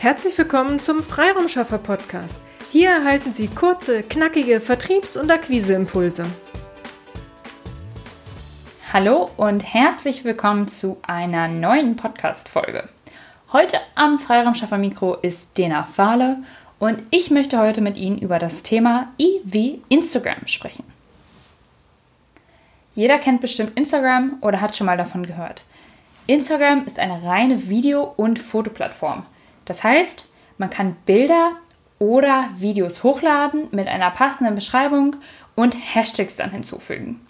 Herzlich willkommen zum Freiraumschaffer Podcast. Hier erhalten Sie kurze, knackige Vertriebs- und Akquiseimpulse. Hallo und herzlich willkommen zu einer neuen Podcast-Folge. Heute am Freiraumschaffer Mikro ist Dena Fahle und ich möchte heute mit Ihnen über das Thema I wie Instagram sprechen. Jeder kennt bestimmt Instagram oder hat schon mal davon gehört. Instagram ist eine reine Video- und Fotoplattform. Das heißt, man kann Bilder oder Videos hochladen mit einer passenden Beschreibung und Hashtags dann hinzufügen.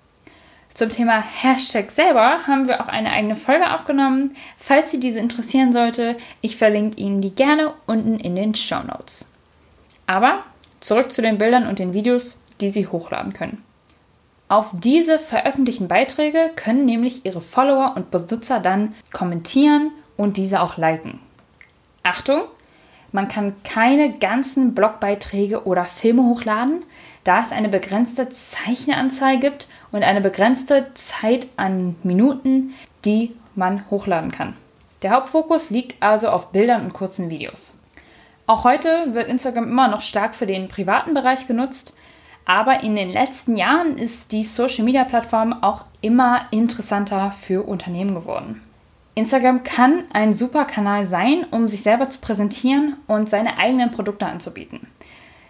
Zum Thema Hashtag selber haben wir auch eine eigene Folge aufgenommen. Falls Sie diese interessieren sollte, ich verlinke Ihnen die gerne unten in den Show Notes. Aber zurück zu den Bildern und den Videos, die Sie hochladen können. Auf diese veröffentlichten Beiträge können nämlich Ihre Follower und Benutzer dann kommentieren und diese auch liken. Achtung, man kann keine ganzen Blogbeiträge oder Filme hochladen, da es eine begrenzte Zeichenanzahl gibt und eine begrenzte Zeit an Minuten, die man hochladen kann. Der Hauptfokus liegt also auf Bildern und kurzen Videos. Auch heute wird Instagram immer noch stark für den privaten Bereich genutzt, aber in den letzten Jahren ist die Social-Media-Plattform auch immer interessanter für Unternehmen geworden. Instagram kann ein super Kanal sein, um sich selber zu präsentieren und seine eigenen Produkte anzubieten.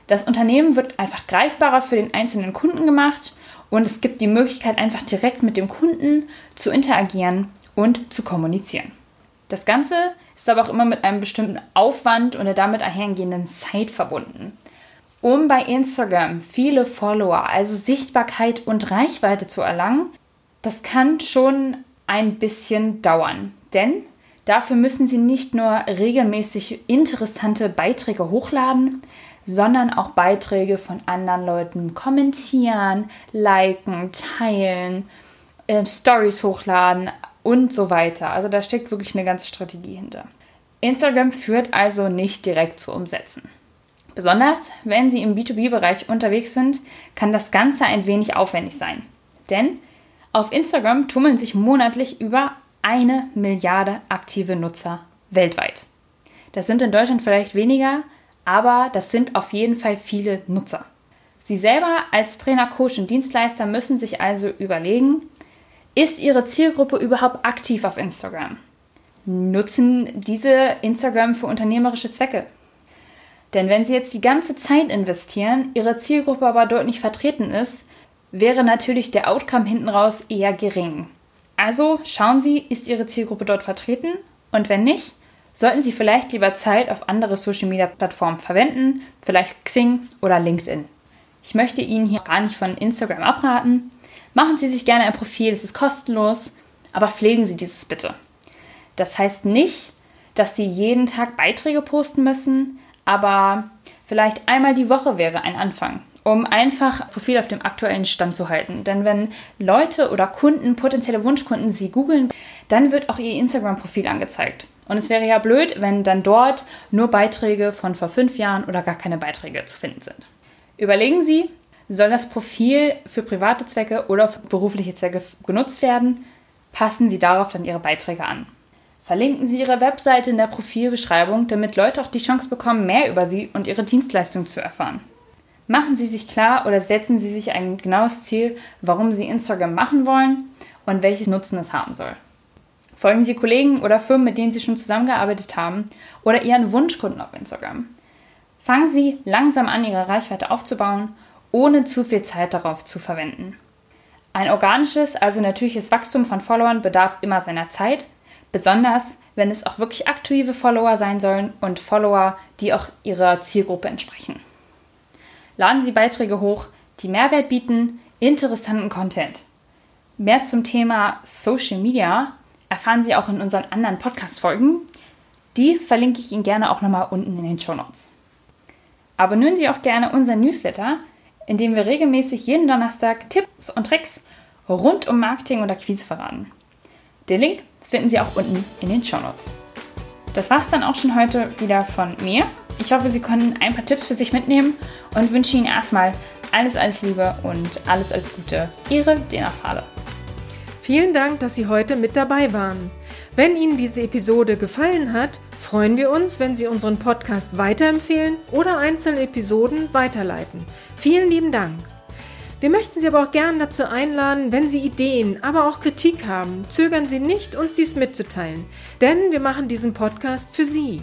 Das Unternehmen wird einfach greifbarer für den einzelnen Kunden gemacht und es gibt die Möglichkeit, einfach direkt mit dem Kunden zu interagieren und zu kommunizieren. Das Ganze ist aber auch immer mit einem bestimmten Aufwand und der damit einhergehenden Zeit verbunden. Um bei Instagram viele Follower, also Sichtbarkeit und Reichweite zu erlangen, das kann schon ein bisschen dauern. Denn dafür müssen Sie nicht nur regelmäßig interessante Beiträge hochladen, sondern auch Beiträge von anderen Leuten kommentieren, liken, teilen, äh, Stories hochladen und so weiter. Also da steckt wirklich eine ganze Strategie hinter. Instagram führt also nicht direkt zu umsetzen. Besonders wenn Sie im B2B-Bereich unterwegs sind, kann das Ganze ein wenig aufwendig sein. Denn auf Instagram tummeln sich monatlich über eine Milliarde aktive Nutzer weltweit. Das sind in Deutschland vielleicht weniger, aber das sind auf jeden Fall viele Nutzer. Sie selber als Trainer, Coach und Dienstleister müssen sich also überlegen, ist Ihre Zielgruppe überhaupt aktiv auf Instagram? Nutzen diese Instagram für unternehmerische Zwecke? Denn wenn Sie jetzt die ganze Zeit investieren, Ihre Zielgruppe aber dort nicht vertreten ist, wäre natürlich der Outcome hinten raus eher gering. Also schauen Sie, ist Ihre Zielgruppe dort vertreten und wenn nicht, sollten Sie vielleicht lieber Zeit auf andere Social-Media-Plattformen verwenden, vielleicht Xing oder LinkedIn. Ich möchte Ihnen hier gar nicht von Instagram abraten. Machen Sie sich gerne ein Profil, es ist kostenlos, aber pflegen Sie dieses bitte. Das heißt nicht, dass Sie jeden Tag Beiträge posten müssen, aber vielleicht einmal die Woche wäre ein Anfang, um einfach das Profil auf dem aktuellen Stand zu halten. Denn wenn Leute oder Kunden, potenzielle Wunschkunden Sie googeln, dann wird auch Ihr Instagram-Profil angezeigt. Und es wäre ja blöd, wenn dann dort nur Beiträge von vor fünf Jahren oder gar keine Beiträge zu finden sind. Überlegen Sie, soll das Profil für private Zwecke oder für berufliche Zwecke genutzt werden? Passen Sie darauf dann Ihre Beiträge an. Verlinken Sie Ihre Webseite in der Profilbeschreibung, damit Leute auch die Chance bekommen, mehr über Sie und Ihre Dienstleistung zu erfahren. Machen Sie sich klar oder setzen Sie sich ein genaues Ziel, warum Sie Instagram machen wollen und welches Nutzen es haben soll. Folgen Sie Kollegen oder Firmen, mit denen Sie schon zusammengearbeitet haben oder Ihren Wunschkunden auf Instagram. Fangen Sie langsam an, Ihre Reichweite aufzubauen, ohne zu viel Zeit darauf zu verwenden. Ein organisches, also natürliches Wachstum von Followern bedarf immer seiner Zeit, Besonders, wenn es auch wirklich aktive Follower sein sollen und Follower, die auch ihrer Zielgruppe entsprechen. Laden Sie Beiträge hoch, die Mehrwert bieten, interessanten Content. Mehr zum Thema Social Media erfahren Sie auch in unseren anderen Podcast-Folgen. Die verlinke ich Ihnen gerne auch nochmal unten in den Show Notes. Abonnieren Sie auch gerne unseren Newsletter, in dem wir regelmäßig jeden Donnerstag Tipps und Tricks rund um Marketing und Akquise verraten. Den Link finden Sie auch unten in den Show Notes. Das war es dann auch schon heute wieder von mir. Ich hoffe, Sie können ein paar Tipps für sich mitnehmen und wünsche Ihnen erstmal alles, alles Liebe und alles, alles Gute. Ihre Dena Fahle. Vielen Dank, dass Sie heute mit dabei waren. Wenn Ihnen diese Episode gefallen hat, freuen wir uns, wenn Sie unseren Podcast weiterempfehlen oder einzelne Episoden weiterleiten. Vielen lieben Dank. Wir möchten Sie aber auch gern dazu einladen, wenn Sie Ideen, aber auch Kritik haben, zögern Sie nicht, uns dies mitzuteilen, denn wir machen diesen Podcast für Sie.